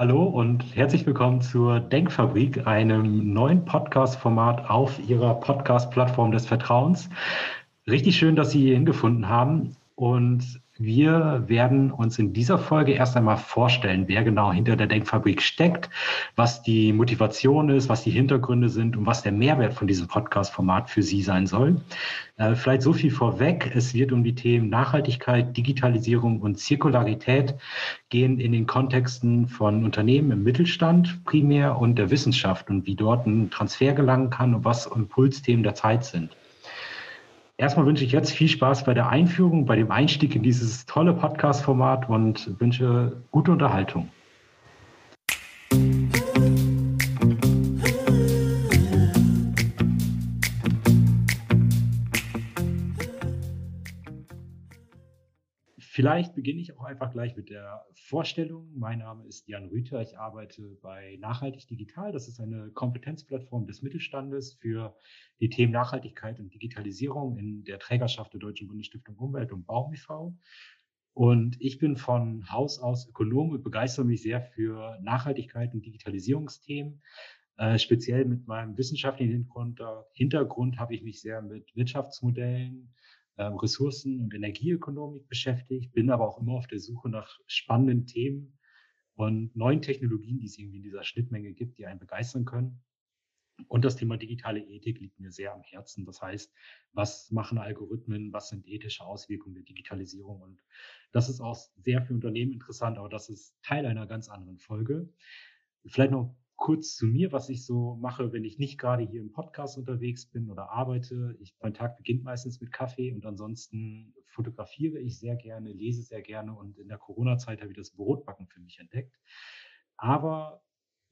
Hallo und herzlich willkommen zur Denkfabrik, einem neuen Podcast-Format auf Ihrer Podcast-Plattform des Vertrauens. Richtig schön, dass Sie hier hingefunden haben. Und wir werden uns in dieser Folge erst einmal vorstellen, wer genau hinter der Denkfabrik steckt, was die Motivation ist, was die Hintergründe sind und was der Mehrwert von diesem Podcast-Format für Sie sein soll. Äh, vielleicht so viel vorweg. Es wird um die Themen Nachhaltigkeit, Digitalisierung und Zirkularität gehen in den Kontexten von Unternehmen im Mittelstand primär und der Wissenschaft und wie dort ein Transfer gelangen kann und was Impulsthemen der Zeit sind. Erstmal wünsche ich jetzt viel Spaß bei der Einführung, bei dem Einstieg in dieses tolle Podcast-Format und wünsche gute Unterhaltung. Vielleicht beginne ich auch einfach gleich mit der Vorstellung. Mein Name ist Jan Rüther. Ich arbeite bei Nachhaltig Digital. Das ist eine Kompetenzplattform des Mittelstandes für die Themen Nachhaltigkeit und Digitalisierung in der Trägerschaft der Deutschen Bundesstiftung Umwelt und Baum e.V. Und ich bin von Haus aus Ökonom und begeistere mich sehr für Nachhaltigkeit und Digitalisierungsthemen. Äh, speziell mit meinem wissenschaftlichen Hintergrund, Hintergrund habe ich mich sehr mit Wirtschaftsmodellen, Ressourcen- und Energieökonomik beschäftigt, bin aber auch immer auf der Suche nach spannenden Themen und neuen Technologien, die es irgendwie in dieser Schnittmenge gibt, die einen begeistern können. Und das Thema digitale Ethik liegt mir sehr am Herzen. Das heißt, was machen Algorithmen, was sind ethische Auswirkungen der Digitalisierung? Und das ist auch sehr für Unternehmen interessant, aber das ist Teil einer ganz anderen Folge. Vielleicht noch kurz zu mir, was ich so mache, wenn ich nicht gerade hier im Podcast unterwegs bin oder arbeite. Ich, mein Tag beginnt meistens mit Kaffee und ansonsten fotografiere ich sehr gerne, lese sehr gerne und in der Corona-Zeit habe ich das Brotbacken für mich entdeckt. Aber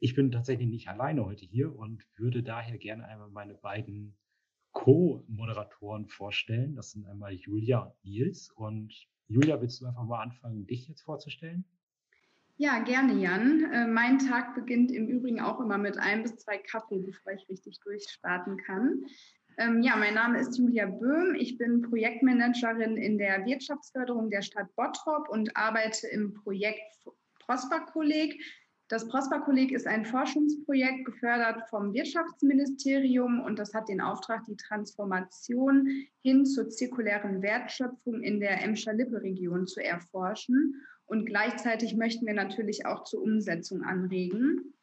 ich bin tatsächlich nicht alleine heute hier und würde daher gerne einmal meine beiden Co-Moderatoren vorstellen. Das sind einmal Julia und Nils. Und Julia, willst du einfach mal anfangen, dich jetzt vorzustellen? Ja, gerne, Jan. Äh, mein Tag beginnt im Übrigen auch immer mit ein bis zwei Kaffee, bevor ich richtig durchstarten kann. Ähm, ja, mein Name ist Julia Böhm. Ich bin Projektmanagerin in der Wirtschaftsförderung der Stadt Bottrop und arbeite im Projekt Prosper-Kolleg. Das Prosper-Kolleg ist ein Forschungsprojekt gefördert vom Wirtschaftsministerium und das hat den Auftrag, die Transformation hin zur zirkulären Wertschöpfung in der Emscher-Lippe-Region zu erforschen. Und gleichzeitig möchten wir natürlich auch zur Umsetzung anregen.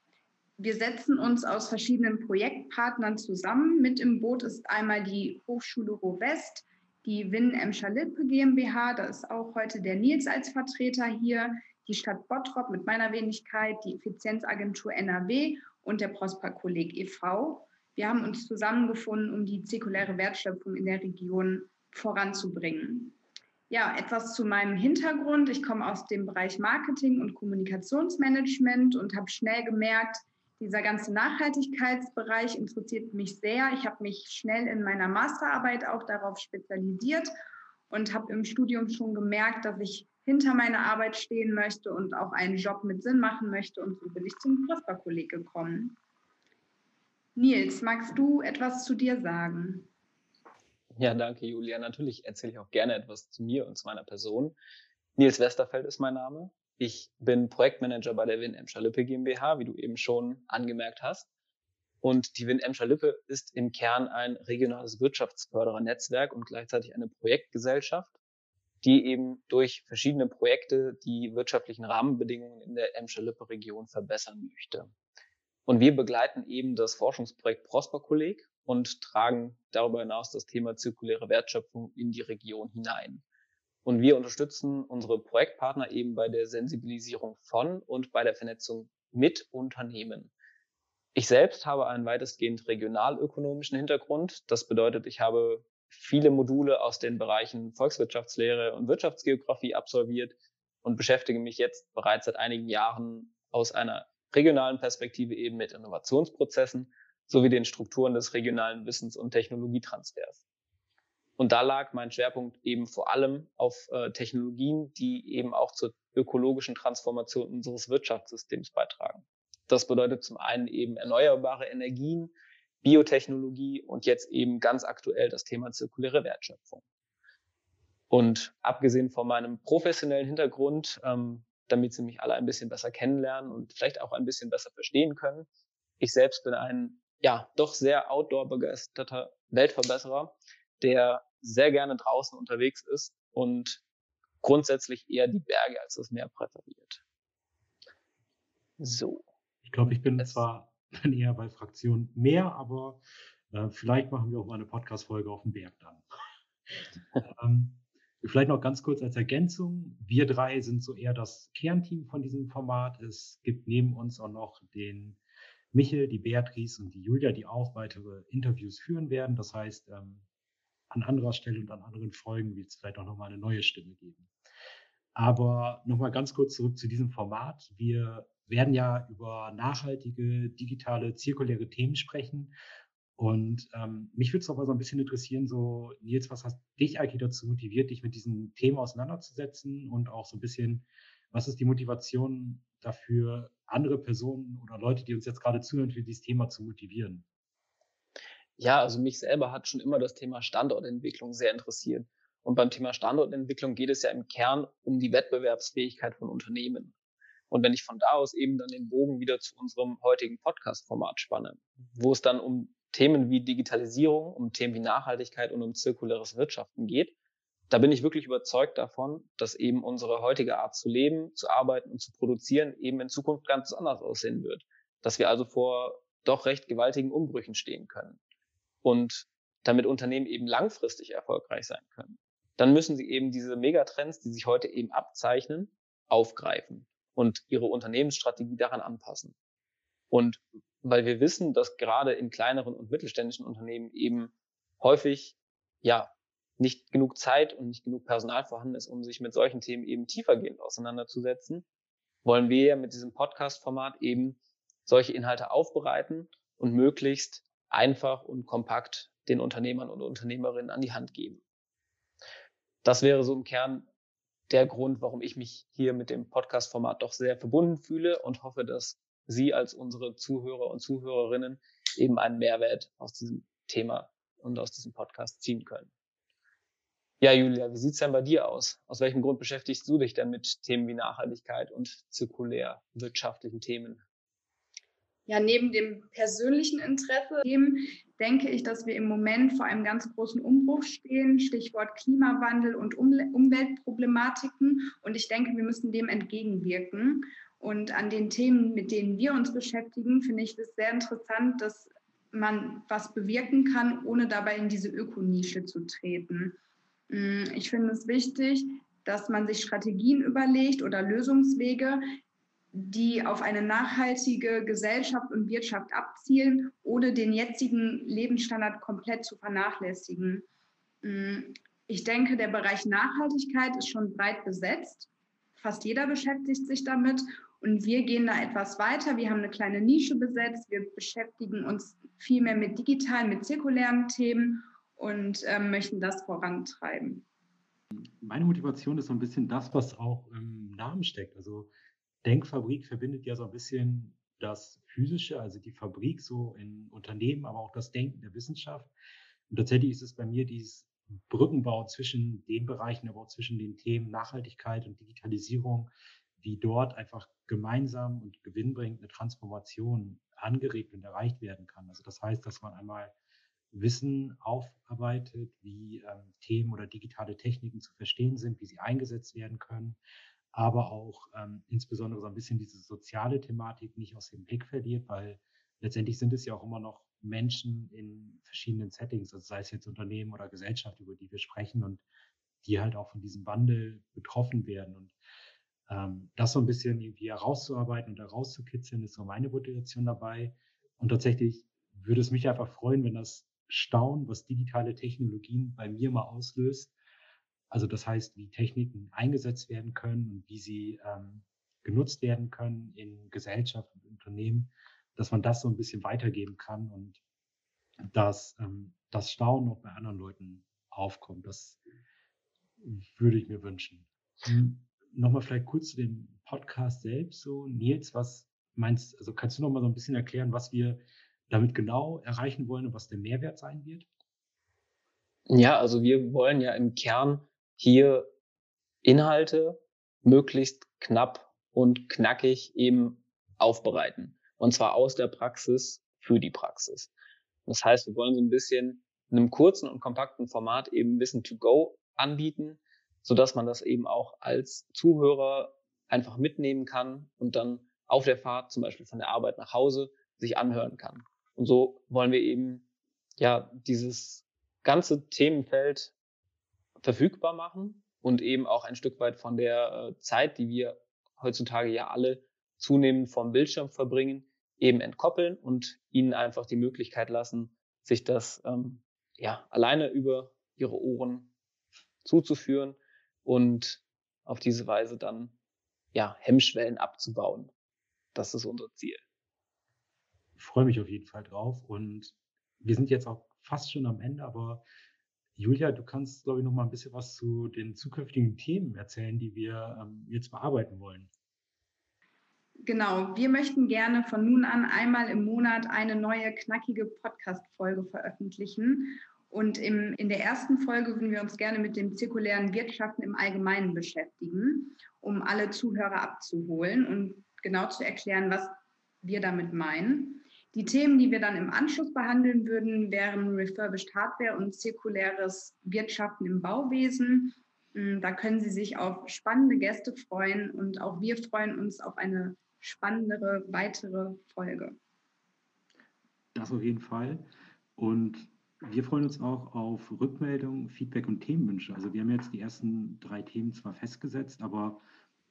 Wir setzen uns aus verschiedenen Projektpartnern zusammen. Mit im Boot ist einmal die Hochschule Ruhr-West, die Win Emscher Lippe GmbH, da ist auch heute der Nils als Vertreter hier, die Stadt Bottrop mit meiner Wenigkeit, die Effizienzagentur NRW und der Prosper Kolleg e.V. Wir haben uns zusammengefunden, um die zirkuläre Wertschöpfung in der Region voranzubringen. Ja, etwas zu meinem Hintergrund. Ich komme aus dem Bereich Marketing und Kommunikationsmanagement und habe schnell gemerkt, dieser ganze Nachhaltigkeitsbereich interessiert mich sehr. Ich habe mich schnell in meiner Masterarbeit auch darauf spezialisiert und habe im Studium schon gemerkt, dass ich hinter meiner Arbeit stehen möchte und auch einen Job mit Sinn machen möchte. Und so bin ich zum CRISPR-Kolleg gekommen. Nils, magst du etwas zu dir sagen? Ja, danke, Julia. Natürlich erzähle ich auch gerne etwas zu mir und zu meiner Person. Nils Westerfeld ist mein Name. Ich bin Projektmanager bei der Win Emscher Lippe GmbH, wie du eben schon angemerkt hast. Und die Win Emscher Lippe ist im Kern ein regionales Wirtschaftsförderernetzwerk und gleichzeitig eine Projektgesellschaft, die eben durch verschiedene Projekte die wirtschaftlichen Rahmenbedingungen in der Emscher Lippe Region verbessern möchte. Und wir begleiten eben das Forschungsprojekt Prosper Kolleg und tragen darüber hinaus das Thema zirkuläre Wertschöpfung in die Region hinein. Und wir unterstützen unsere Projektpartner eben bei der Sensibilisierung von und bei der Vernetzung mit Unternehmen. Ich selbst habe einen weitestgehend regionalökonomischen Hintergrund. Das bedeutet, ich habe viele Module aus den Bereichen Volkswirtschaftslehre und Wirtschaftsgeografie absolviert und beschäftige mich jetzt bereits seit einigen Jahren aus einer regionalen Perspektive eben mit Innovationsprozessen sowie den Strukturen des regionalen Wissens- und Technologietransfers. Und da lag mein Schwerpunkt eben vor allem auf äh, Technologien, die eben auch zur ökologischen Transformation unseres Wirtschaftssystems beitragen. Das bedeutet zum einen eben erneuerbare Energien, Biotechnologie und jetzt eben ganz aktuell das Thema zirkuläre Wertschöpfung. Und abgesehen von meinem professionellen Hintergrund ähm, damit sie mich alle ein bisschen besser kennenlernen und vielleicht auch ein bisschen besser verstehen können. Ich selbst bin ein, ja, doch sehr outdoor-begeisterter Weltverbesserer, der sehr gerne draußen unterwegs ist und grundsätzlich eher die Berge als das Meer präferiert. So. Ich glaube, ich bin es zwar dann eher bei Fraktion mehr, aber äh, vielleicht machen wir auch mal eine Podcast-Folge auf dem Berg dann. ähm, vielleicht noch ganz kurz als Ergänzung. Wir drei sind so eher das Kernteam von diesem Format. Es gibt neben uns auch noch den Michel, die Beatrice und die Julia, die auch weitere Interviews führen werden. Das heißt, ähm, an anderer Stelle und an anderen Folgen wird es vielleicht auch nochmal eine neue Stimme geben. Aber nochmal ganz kurz zurück zu diesem Format. Wir werden ja über nachhaltige, digitale, zirkuläre Themen sprechen. Und ähm, mich würde es auch so ein bisschen interessieren, so Nils, was hast dich eigentlich dazu motiviert, dich mit diesen Themen auseinanderzusetzen und auch so ein bisschen, was ist die Motivation dafür, andere Personen oder Leute, die uns jetzt gerade zuhören, für dieses Thema zu motivieren? Ja, also mich selber hat schon immer das Thema Standortentwicklung sehr interessiert. Und beim Thema Standortentwicklung geht es ja im Kern um die Wettbewerbsfähigkeit von Unternehmen. Und wenn ich von da aus eben dann den Bogen wieder zu unserem heutigen Podcast-Format spanne, wo es dann um Themen wie Digitalisierung, um Themen wie Nachhaltigkeit und um zirkuläres Wirtschaften geht, da bin ich wirklich überzeugt davon, dass eben unsere heutige Art zu leben, zu arbeiten und zu produzieren eben in Zukunft ganz anders aussehen wird. Dass wir also vor doch recht gewaltigen Umbrüchen stehen können. Und damit Unternehmen eben langfristig erfolgreich sein können, dann müssen sie eben diese Megatrends, die sich heute eben abzeichnen, aufgreifen und ihre Unternehmensstrategie daran anpassen. Und weil wir wissen, dass gerade in kleineren und mittelständischen Unternehmen eben häufig, ja, nicht genug Zeit und nicht genug Personal vorhanden ist, um sich mit solchen Themen eben tiefergehend auseinanderzusetzen, wollen wir mit diesem Podcast-Format eben solche Inhalte aufbereiten und möglichst einfach und kompakt den Unternehmern und Unternehmerinnen an die Hand geben. Das wäre so im Kern der Grund, warum ich mich hier mit dem Podcast-Format doch sehr verbunden fühle und hoffe, dass Sie als unsere Zuhörer und Zuhörerinnen eben einen Mehrwert aus diesem Thema und aus diesem Podcast ziehen können. Ja, Julia, wie sieht's denn bei dir aus? Aus welchem Grund beschäftigst du dich denn mit Themen wie Nachhaltigkeit und zirkulär wirtschaftlichen Themen? Ja, neben dem persönlichen Interesse denke ich, dass wir im Moment vor einem ganz großen Umbruch stehen, Stichwort Klimawandel und Umweltproblematiken. Und ich denke, wir müssen dem entgegenwirken. Und an den Themen, mit denen wir uns beschäftigen, finde ich es sehr interessant, dass man was bewirken kann, ohne dabei in diese Ökonische zu treten. Mm, ich finde es wichtig, dass man sich Strategien überlegt oder Lösungswege, die auf eine nachhaltige Gesellschaft und Wirtschaft abzielen, ohne den jetzigen Lebensstandard komplett zu vernachlässigen. Mm, ich denke, der Bereich Nachhaltigkeit ist schon breit besetzt. Fast jeder beschäftigt sich damit. Und wir gehen da etwas weiter. Wir haben eine kleine Nische besetzt. Wir beschäftigen uns viel mehr mit digitalen, mit zirkulären Themen und äh, möchten das vorantreiben. Meine Motivation ist so ein bisschen das, was auch im Namen steckt. Also Denkfabrik verbindet ja so ein bisschen das Physische, also die Fabrik so in Unternehmen, aber auch das Denken der Wissenschaft. Und tatsächlich ist es bei mir dieses Brückenbau zwischen den Bereichen, aber auch zwischen den Themen Nachhaltigkeit und Digitalisierung, wie dort einfach gemeinsam und gewinnbringend eine Transformation angeregt und erreicht werden kann. Also das heißt, dass man einmal Wissen aufarbeitet, wie ähm, Themen oder digitale Techniken zu verstehen sind, wie sie eingesetzt werden können, aber auch ähm, insbesondere so ein bisschen diese soziale Thematik nicht aus dem Blick verliert, weil letztendlich sind es ja auch immer noch Menschen in verschiedenen Settings, also sei es jetzt Unternehmen oder Gesellschaft, über die wir sprechen und die halt auch von diesem Wandel betroffen werden. Und ähm, das so ein bisschen irgendwie herauszuarbeiten und herauszukitzeln, ist so meine Motivation dabei. Und tatsächlich würde es mich einfach freuen, wenn das Staunen, was digitale Technologien bei mir mal auslöst, also das heißt, wie Techniken eingesetzt werden können und wie sie ähm, genutzt werden können in Gesellschaft und Unternehmen, dass man das so ein bisschen weitergeben kann und dass ähm, das Staunen auch bei anderen Leuten aufkommt. Das würde ich mir wünschen. Hm, nochmal vielleicht kurz zu dem Podcast selbst. So, Nils, was meinst, also kannst du noch mal so ein bisschen erklären, was wir damit genau erreichen wollen und was der Mehrwert sein wird? Ja, also wir wollen ja im Kern hier Inhalte möglichst knapp und knackig eben aufbereiten. Und zwar aus der Praxis für die Praxis. Das heißt, wir wollen so ein bisschen in einem kurzen und kompakten Format eben Wissen to go anbieten, so dass man das eben auch als Zuhörer einfach mitnehmen kann und dann auf der Fahrt, zum Beispiel von der Arbeit nach Hause, sich anhören kann. Und so wollen wir eben ja dieses ganze Themenfeld verfügbar machen und eben auch ein Stück weit von der äh, Zeit, die wir heutzutage ja alle zunehmend vom Bildschirm verbringen, eben entkoppeln und ihnen einfach die Möglichkeit lassen, sich das ähm, ja alleine über ihre Ohren zuzuführen und auf diese Weise dann ja Hemmschwellen abzubauen. Das ist unser Ziel. Ich freue mich auf jeden Fall drauf und wir sind jetzt auch fast schon am Ende, aber Julia, du kannst, glaube ich, noch mal ein bisschen was zu den zukünftigen Themen erzählen, die wir ähm, jetzt bearbeiten wollen. Genau, wir möchten gerne von nun an einmal im Monat eine neue knackige Podcast-Folge veröffentlichen. Und im, in der ersten Folge würden wir uns gerne mit dem zirkulären Wirtschaften im Allgemeinen beschäftigen, um alle Zuhörer abzuholen und genau zu erklären, was wir damit meinen. Die Themen, die wir dann im Anschluss behandeln würden, wären Refurbished Hardware und zirkuläres Wirtschaften im Bauwesen. Hm, da können Sie sich auf spannende Gäste freuen und auch wir freuen uns auf eine spannendere weitere Folge. Das auf jeden Fall. Und wir freuen uns auch auf Rückmeldungen, Feedback und Themenwünsche. Also wir haben jetzt die ersten drei Themen zwar festgesetzt, aber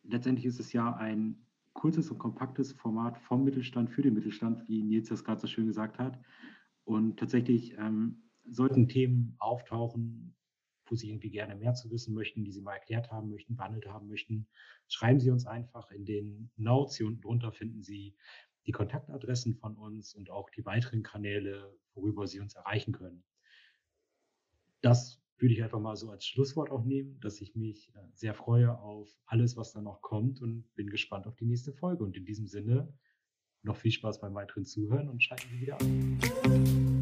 letztendlich ist es ja ein kurzes und kompaktes Format vom Mittelstand für den Mittelstand, wie Nils das gerade so schön gesagt hat. Und tatsächlich ähm, sollten Themen auftauchen, wo Sie irgendwie gerne mehr zu wissen möchten, die Sie mal erklärt haben möchten, behandelt haben möchten, schreiben Sie uns einfach in den Notes. Hier unten drunter finden Sie die Kontaktadressen von uns und auch die weiteren Kanäle, worüber Sie uns erreichen können. Das würde ich einfach mal so als Schlusswort auch nehmen, dass ich mich äh, sehr freue auf alles, was da noch kommt und bin gespannt auf die nächste Folge. Und in diesem Sinne noch viel Spaß beim weiteren Zuhören und schalten Sie wieder an.